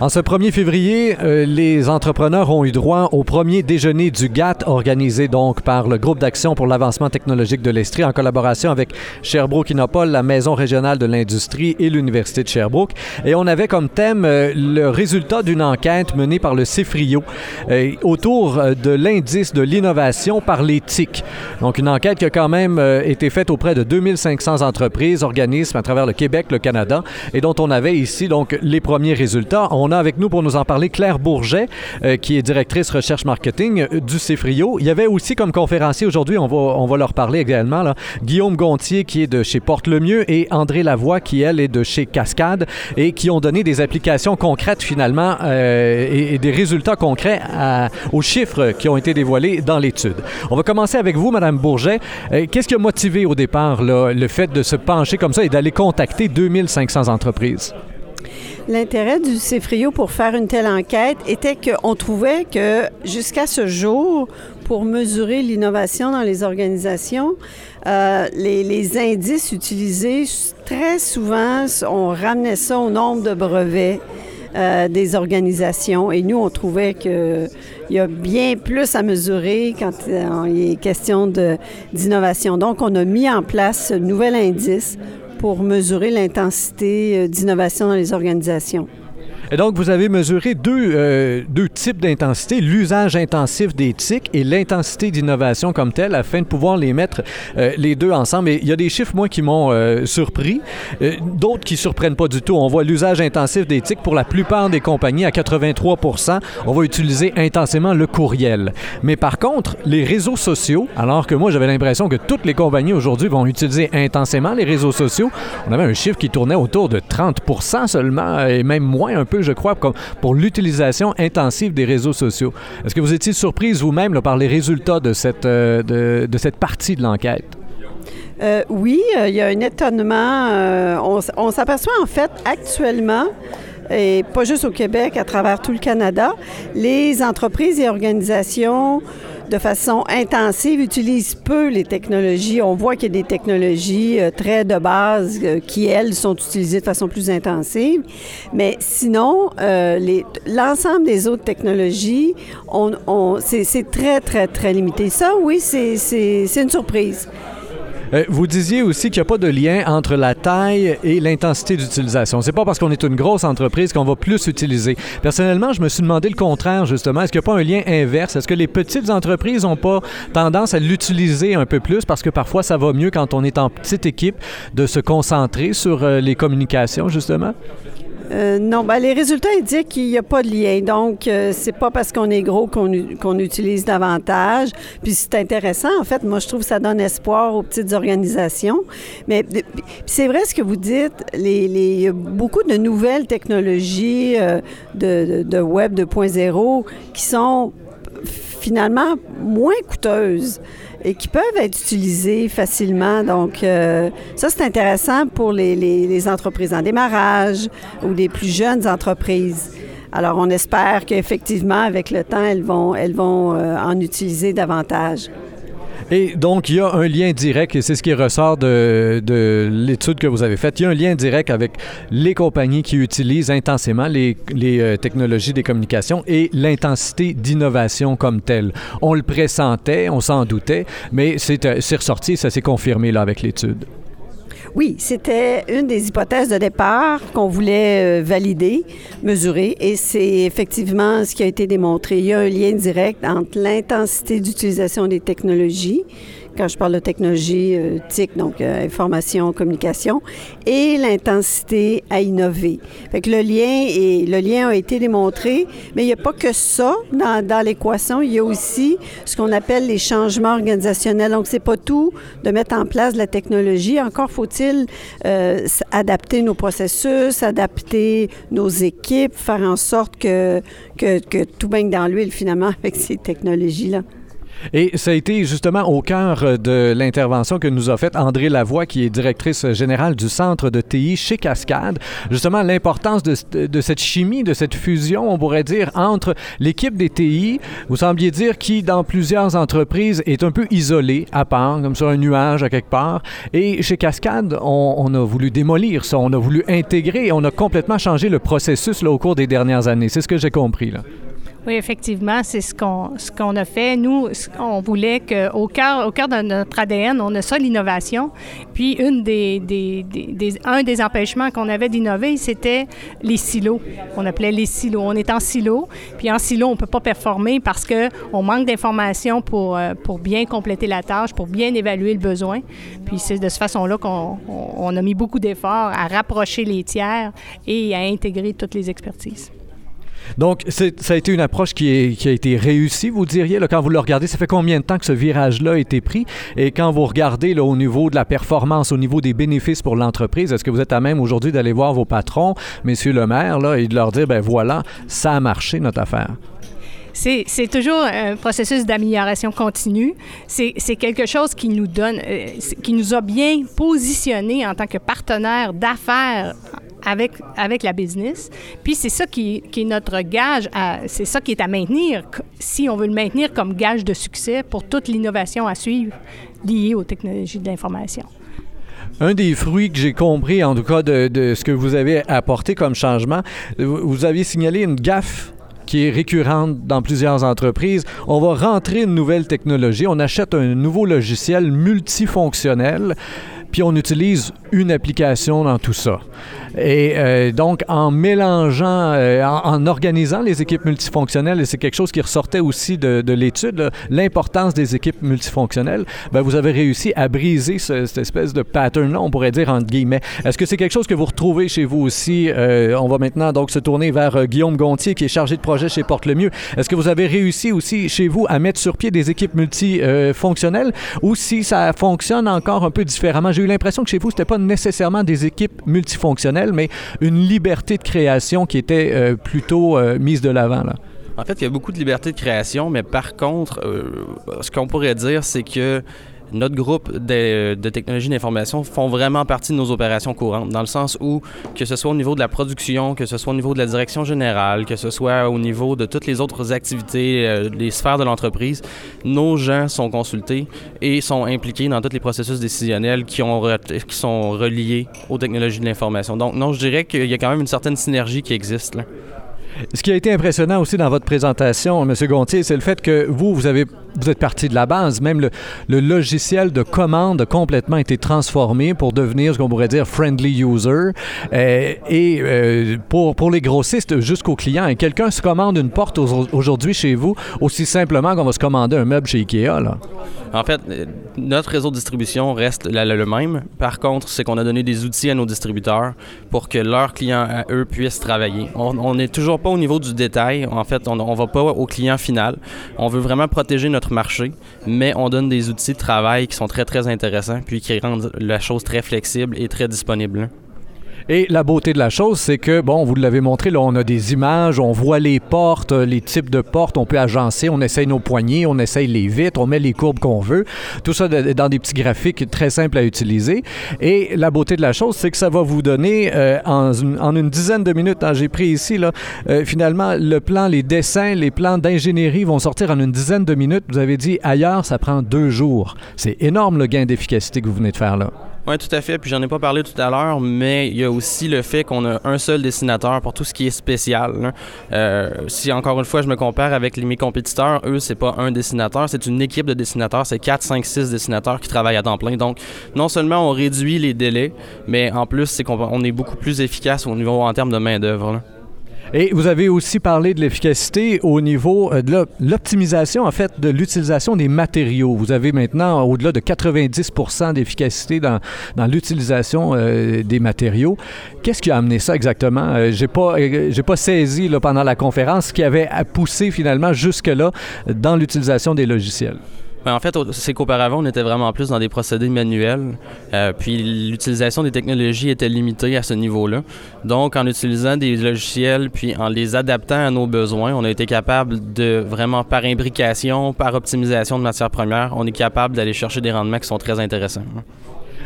En ce 1er février, euh, les entrepreneurs ont eu droit au premier déjeuner du GATT organisé donc par le groupe d'action pour l'avancement technologique de l'Estrie en collaboration avec Sherbrooke Innopol, la maison régionale de l'industrie et l'université de Sherbrooke. Et on avait comme thème euh, le résultat d'une enquête menée par le CEFRIO euh, autour de l'indice de l'innovation par l'éthique. Donc une enquête qui a quand même été faite auprès de 2500 entreprises, organismes à travers le Québec, le Canada, et dont on avait ici donc les premiers résultats. On a avec nous pour nous en parler Claire Bourget, euh, qui est directrice recherche marketing euh, du CEFRIO. Il y avait aussi comme conférencier aujourd'hui, on va, on va leur parler également, là, Guillaume Gontier, qui est de chez Porte-le-Mieux, et André Lavoie, qui, elle, est de chez Cascade, et qui ont donné des applications concrètes, finalement, euh, et, des résultats concrets aux chiffres qui ont été dévoilés dans l'étude. On va commencer avec vous, Madame Bourget. Qu'est-ce qui a motivé au départ le fait de se pencher comme ça et d'aller contacter 2500 entreprises? L'intérêt du CEFRIO pour faire une telle enquête était qu'on trouvait que jusqu'à ce jour, pour mesurer l'innovation dans les organisations, euh, les, indices utilisés, très souvent, on ramenait ça au nombre de brevets. Euh, des organisations. Et nous, on trouvait qu'il y a bien plus à mesurer quand euh, il est question d'innovation. Donc, on a mis en place ce nouvel indice pour mesurer l'intensité euh, d'innovation dans les organisations. Et donc, vous avez mesuré deux, euh, deux types d'intensité, l'usage intensif des TIC et l'intensité d'innovation comme telle, afin de pouvoir les mettre euh, les deux ensemble. Et il y a des chiffres, moi, qui m'ont euh, surpris, d'autres qui ne surprennent pas du tout. On voit l'usage intensif des TIC pour la plupart des compagnies à 83% On va utiliser intensément le courriel. Mais par contre, les réseaux sociaux, alors que moi, j'avais l'impression que toutes les compagnies aujourd'hui vont utiliser intensément les réseaux sociaux, on avait un chiffre qui tournait autour de 30% seulement, et même moins un peu je crois, pour l'utilisation intensive des réseaux sociaux. Est-ce que vous étiez surprise vous-même par les résultats de cette, euh, de, cette partie de l'enquête? Euh, oui, euh, il y a un étonnement. on, on s'aperçoit en fait actuellement et pas juste au Québec, à travers tout le Canada, les entreprises et organisations de façon intensive utilisent peu les technologies. On voit qu'il y a des technologies euh, très de base euh, qui, elles, sont utilisées de façon plus intensive. Mais sinon, euh, l'ensemble des autres technologies, on, c'est très, très, très limité. Ça, oui, c'est une surprise. Euh, vous disiez aussi qu'il n'y a pas de lien entre la taille et l'intensité d'utilisation. C'est pas parce qu'on est une grosse entreprise qu'on va plus utiliser. Personnellement, je me suis demandé le contraire, justement. Est-ce qu'il n'y a pas un lien inverse? Est-ce que les petites entreprises n'ont pas tendance à l'utiliser un peu plus parce que parfois ça va mieux quand on est en petite équipe de se concentrer sur euh, les communications, justement? Euh, non, ben, les résultats indiquent qu'il n'y a pas de lien. Donc, euh, c'est pas parce qu'on est gros qu'on utilise davantage. Puis c'est intéressant. En fait, moi, je trouve que ça donne espoir aux petites organisations. Mais c'est vrai ce que vous dites. Les, a beaucoup de nouvelles technologies euh, de, de Web 2.0 qui sont finalement moins coûteuses et qui peuvent être utilisées facilement. Donc, euh, ça, c'est intéressant pour les, entreprises en démarrage ou les plus jeunes entreprises. Alors, on espère qu'effectivement, avec le temps, elles vont, elles vont euh, en utiliser davantage. Et donc, il y a un lien direct, et c'est ce qui ressort de, de l'étude que vous avez faite, il y a un lien direct avec les compagnies qui utilisent intensément les, les euh, technologies des communications et l'intensité d'innovation comme telle. On le pressentait, on s'en doutait, mais c'est euh, ressorti, ça s'est confirmé là avec l'étude. Oui, c'était une des hypothèses de départ qu'on voulait euh, valider, mesurer, et c'est effectivement ce qui a été démontré. Il y a un lien direct entre l'intensité d'utilisation des technologies quand je parle de technologie euh, TIC, donc euh, information, communication, et l'intensité à innover. Fait que le lien, le lien a été démontré, mais il n'y a pas que ça dans, l'équation. Il y a aussi ce qu'on appelle les changements organisationnels. Donc, c'est pas tout de mettre en place la technologie. Encore faut-il euh, adapter nos processus, adapter nos équipes, faire en sorte que, que, que tout baigne dans l'huile finalement avec ces technologies-là. Et ça a été justement au cœur euh, de l'intervention que nous a faite André Lavoie, qui est directrice générale du centre de TI chez Cascade. Justement, l'importance de, cette chimie, de cette fusion, on pourrait dire, entre l'équipe des TI, vous sembliez dire, qui dans plusieurs entreprises est un peu isolée, à part, comme sur un nuage à quelque part. Et chez Cascade, on, on a voulu démolir ça, on a voulu intégrer on a complètement changé le processus là, au cours des dernières années. C'est ce que j'ai compris. Là. Oui, effectivement, c'est ce qu'on a fait. Nous, on voulait qu'au cœur, au cœur de notre ADN, on a ça, l'innovation. Puis, un des empêchements qu'on avait d'innover, c'était les silos. On appelait les silos. On est en silo. Puis, en silo, on ne peut pas performer parce qu'on manque d'informations pour, euh, pour bien compléter la tâche, pour bien évaluer le besoin. Puis, c'est de cette façon-là qu'on on a mis beaucoup d'efforts à rapprocher les tiers et à intégrer toutes les expertises. Donc, ça a été une approche qui, a été réussie, vous diriez, quand vous le regardez. Ça fait combien de temps que ce virage-là a été pris? Et quand vous regardez au niveau de la performance, au niveau des bénéfices pour l'entreprise, est-ce que vous êtes à même aujourd'hui d'aller voir vos patrons, messieurs le maire, et de leur dire, ben voilà, ça a marché notre affaire? C'est toujours un processus d'amélioration continue. C'est quelque chose qui nous donne, euh, qui nous a bien positionnés en tant que partenaire d'affaires avec, avec la business. Puis c'est ça qui, qui, est notre gage, c'est ça qui est à maintenir, si on veut le maintenir comme gage de succès pour toute l'innovation à suivre liée aux technologies de l'information. Un des fruits que j'ai compris, en tout cas, de, de, ce que vous avez apporté comme changement, vous aviez signalé une gaffe qui est récurrente dans plusieurs entreprises. On va rentrer une nouvelle technologie, on achète un nouveau logiciel multifonctionnel puis on utilise une application dans tout ça. Et euh, donc, en mélangeant, euh, en, organisant les équipes multifonctionnelles, et c'est quelque chose qui ressortait aussi de, l'étude, l'importance des équipes multifonctionnelles, ben, vous avez réussi à briser cette espèce de pattern-là, on pourrait dire entre guillemets. Est-ce que c'est quelque chose que vous retrouvez chez vous aussi? Euh, on va maintenant donc se tourner vers Guillaume Gontier, qui est chargé de projet chez Porte-le-Mieux. Est-ce que vous avez réussi aussi chez vous à mettre sur pied des équipes multifonctionnelles ou si ça fonctionne encore un peu différemment? J'ai eu l'impression que chez vous, c'était pas nécessairement des équipes multifonctionnelles, mais une liberté de création qui était euh, plutôt euh, mise de l'avant. En fait, il y a beaucoup de liberté de création, mais par contre, euh, ce qu'on pourrait dire, c'est que notre groupe de, de technologies d'information font vraiment partie de nos opérations courantes, dans le sens où, que ce soit au niveau de la production, que ce soit au niveau de la direction générale, que ce soit au niveau de toutes les autres activités, euh, les sphères de l'entreprise, nos gens sont consultés et sont impliqués dans tous les processus décisionnels qui sont reliés aux technologies de l'information. Donc, non, je dirais qu'il y a quand même une certaine synergie qui existe. Là. Ce qui a été impressionnant aussi dans votre présentation, M. Gontier, c'est le fait que vous, vous avez vous êtes parti de la base. Même le, logiciel de commande a complètement été transformé pour devenir ce qu'on pourrait dire friendly user. Euh, et euh, pour, les grossistes jusqu'aux clients, quelqu'un se commande une porte aujourd'hui chez vous aussi simplement qu'on va se commander un meuble chez Ikea. Là. En fait, euh, notre réseau de distribution reste le même. Par contre, c'est qu'on a donné des outils à nos distributeurs pour que leurs clients, à eux, puissent travailler. On n'est toujours pas au niveau du détail. En fait, on ne va pas au client final. On veut vraiment protéger notre marché, mais on donne des outils de travail qui sont très, très intéressants, puis qui rendent la chose très flexible et très disponible. Et la beauté de la chose, c'est que, bon, vous l'avez montré, là, on a des images, on voit les portes, les types de portes, on peut agencer, on essaye nos poignées, on essaye les vitres, on met les courbes qu'on veut. Tout ça dans des petits graphiques très simples à utiliser. Et la beauté de la chose, c'est que ça va vous donner euh, en, une, dizaine de minutes, hein, j'ai pris ici, là, euh, finalement, le plan, les dessins, les plans d'ingénierie vont sortir en une dizaine de minutes. Vous avez dit ailleurs, ça prend deux jours. C'est énorme le gain d'efficacité que vous venez de faire là. Oui, tout à fait. Puis j'en ai pas parlé tout à l'heure, mais il y a aussi le fait qu'on a un seul dessinateur pour tout ce qui est spécial. Euh, si encore une fois je me compare avec mes compétiteurs, eux, c'est pas un dessinateur, c'est une équipe de dessinateurs. C'est 4, 5, 6 dessinateurs qui travaillent à temps plein. Donc, non seulement on réduit les délais, mais en plus, c'est qu'on est beaucoup plus efficace au niveau en termes de main-d'œuvre. Et vous avez aussi parlé de l'efficacité au niveau euh, de l'optimisation, en fait, de l'utilisation des matériaux. Vous avez maintenant au-delà de 90% d'efficacité dans, dans l'utilisation euh, des matériaux. Qu'est-ce qui a amené ça exactement? Euh, j'ai pas, j'ai pas saisi là, pendant la conférence ce qui avait poussé finalement jusque-là dans l'utilisation des logiciels. Ben, en fait, c'est qu'auparavant, on était vraiment plus dans des procédés manuels, euh, puis l'utilisation des technologies était limitée à ce niveau-là. Donc, en utilisant des logiciels, puis en les adaptant à nos besoins, on a été capable de vraiment, par imbrication, par optimisation de matières premières, on est capable d'aller chercher des rendements qui sont très intéressants.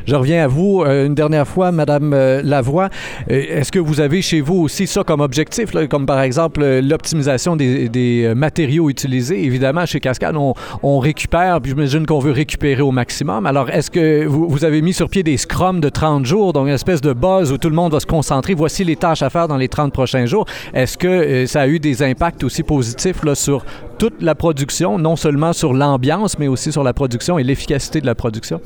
Je reviens à vous euh, une dernière fois, Madame euh, Lavoie. Euh, est-ce que vous avez chez vous aussi ça comme objectif, comme par exemple l'optimisation des, matériaux utilisés? Évidemment, chez Cascade, on, récupère, puis j'imagine qu'on veut récupérer au maximum. Alors, est-ce que vous, avez mis sur pied des scrums de 30 jours, donc une espèce de buzz où tout le monde va se concentrer? Voici les tâches à faire dans les 30 prochains jours. Est-ce que ça a eu des impacts aussi positifs sur toute la production, non seulement sur l'ambiance, mais aussi sur la production et l'efficacité de la production?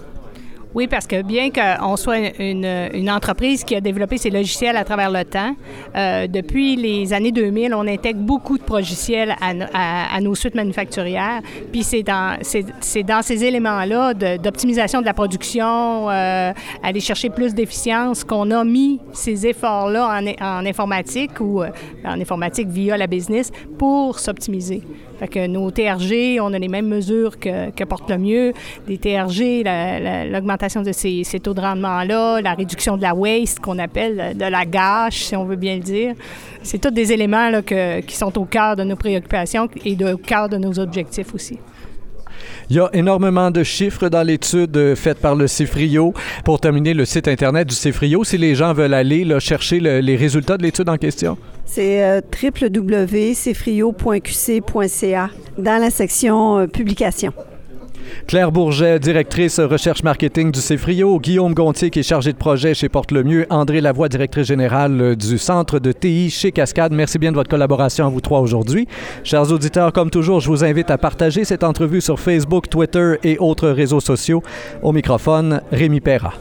Oui, parce que bien qu'on soit une, entreprise qui a développé ses logiciels à travers le temps, euh, depuis les années 2000, on intègre beaucoup de logiciels à, nos suites manufacturières. Puis c'est dans, ces éléments-là d'optimisation de, la production, euh, aller chercher plus d'efficience, qu'on a mis ces efforts-là en, en informatique ou euh, en informatique via la business pour s'optimiser. Fait que nos TRG, on a les mêmes mesures que, que le mieux. Les TRG, l'augmentation de ces, ces, taux de rendement-là, la réduction de la waste qu'on appelle, de la gâche, si on veut bien le dire. C'est tous des éléments là, que, qui sont au cœur de nos préoccupations et au cœur de nos objectifs aussi. Il y a énormément de chiffres dans l'étude faite par le CIFRIO. Pour terminer, le site Internet du CIFRIO, si les gens veulent aller chercher les résultats de l'étude en question. C'est euh, www.cifrio.qc.ca dans la section euh, publication. Claire Bourget, directrice recherche marketing du CEFRIO, Guillaume Gontier, qui est chargé de projet chez Porte-le-Mieux, André Lavoie, directrice générale euh, du centre de TI chez Cascade. Merci bien de votre collaboration à vous trois aujourd'hui. Chers auditeurs, comme toujours, je vous invite à partager cette entrevue sur Facebook, Twitter et autres réseaux sociaux. Au microphone, Rémi Perra.